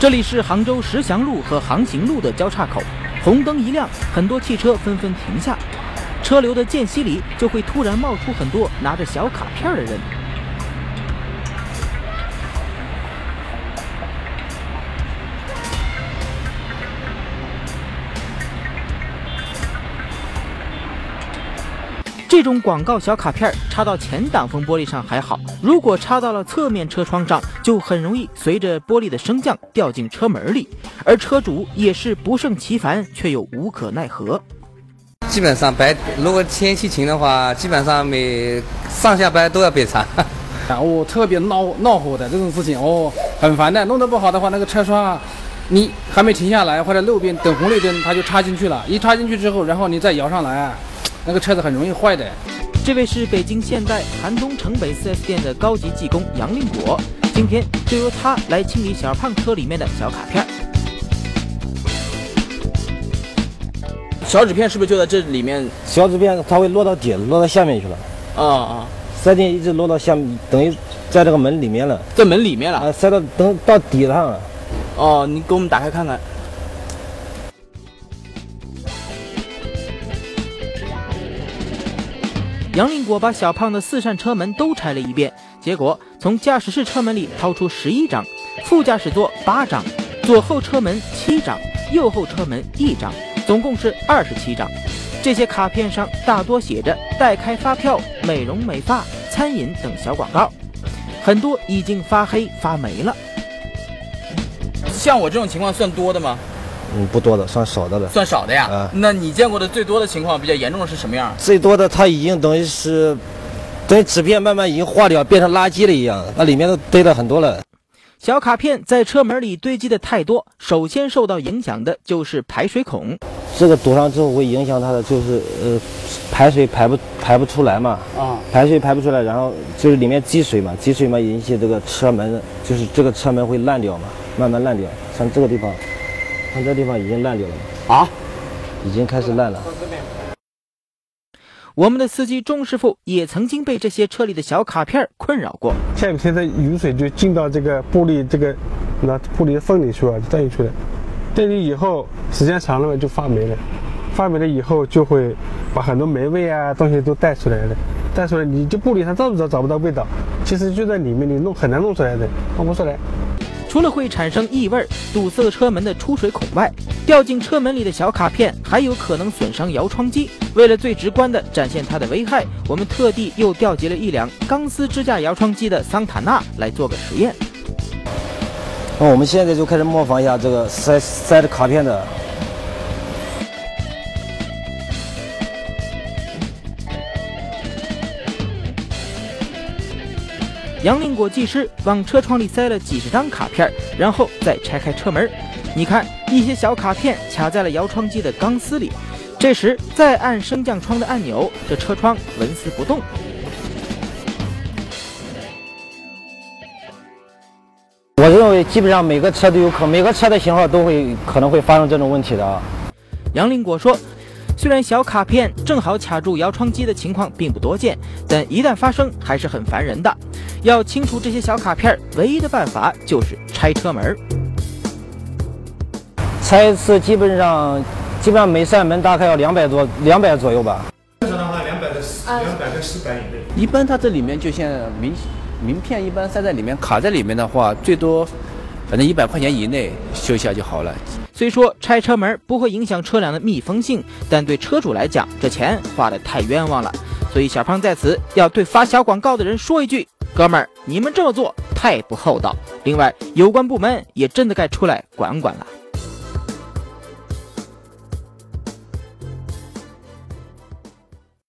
这里是杭州石祥路和杭行路的交叉口，红灯一亮，很多汽车纷纷停下，车流的间隙里就会突然冒出很多拿着小卡片的人。这种广告小卡片插到前挡风玻璃上还好，如果插到了侧面车窗上，就很容易随着玻璃的升降掉进车门里，而车主也是不胜其烦，却又无可奈何。基本上白，如果天气晴的话，基本上每上下班都要被插。哦，特别闹闹火的这种事情哦，很烦的。弄得不好的话，那个车窗，你还没停下来或者路边等红绿灯，它就插进去了。一插进去之后，然后你再摇上来。那个车子很容易坏的。这位是北京现代韩东城北 4S 店的高级技工杨令国，今天就由他来清理小胖车里面的小卡片。小纸片是不是就在这里面？小纸片它会落到底，落到下面去了。啊啊！塞进一直落到下面，等于在这个门里面了，在门里面了。啊，塞到等到底上了。哦，你给我们打开看看。杨令果把小胖的四扇车门都拆了一遍，结果从驾驶室车门里掏出十一张，副驾驶座八张，左后车门七张，右后车门一张，总共是二十七张。这些卡片上大多写着代开发票、美容美发、餐饮等小广告，很多已经发黑发霉了。像我这种情况算多的吗？嗯，不多的，算少的了。算少的呀。嗯，那你见过的最多的情况，比较严重的是什么样？最多的，它已经等于是，等于纸片慢慢已经化掉，变成垃圾了一样，那里面都堆了很多了。小卡片在车门里堆积的太多，首先受到影响的就是排水孔。这个堵上之后会影响它的，就是呃，排水排不排不出来嘛。啊。排水排不出来，然后就是里面积水嘛，积水嘛引起这个车门，就是这个车门会烂掉嘛，慢慢烂掉。像这个地方。看这地方已经烂掉了啊，已经开始烂了。我们的司机钟师傅也曾经被这些车里的小卡片困扰过。下雨天的雨水就进到这个玻璃这个那玻璃的缝里去了，就带进去了。带进去以后，时间长了嘛就发霉了。发霉了以后就会把很多霉味啊东西都带出来了。带出来你就玻璃上找不着找不到味道，其实就在里面，你弄很难弄出来的，弄不出来。除了会产生异味、堵塞车门的出水孔外，掉进车门里的小卡片还有可能损伤摇窗机。为了最直观地展现它的危害，我们特地又调集了一辆钢丝支架摇窗机的桑塔纳来做个实验。那我们现在就开始模仿一下这个塞塞的卡片的。杨林果技师往车窗里塞了几十张卡片，然后再拆开车门。你看，一些小卡片卡在了摇窗机的钢丝里。这时再按升降窗的按钮，这车窗纹丝不动。我认为基本上每个车都有可，每个车的型号都会可能会发生这种问题的。杨林果说。虽然小卡片正好卡住摇窗机的情况并不多见，但一旦发生还是很烦人的。要清除这些小卡片，唯一的办法就是拆车门。拆一次基本上，基本上每扇门大概要两百多，两百左右吧。正常的话，两百到四，两百到四百以内。一般它这里面就像名名片一般塞在里面，卡在里面的话，最多反正一百块钱以内修一下就好了。虽说拆车门不会影响车辆的密封性，但对车主来讲，这钱花的太冤枉了。所以小胖在此要对发小广告的人说一句：哥们儿，你们这么做太不厚道。另外，有关部门也真的该出来管管了。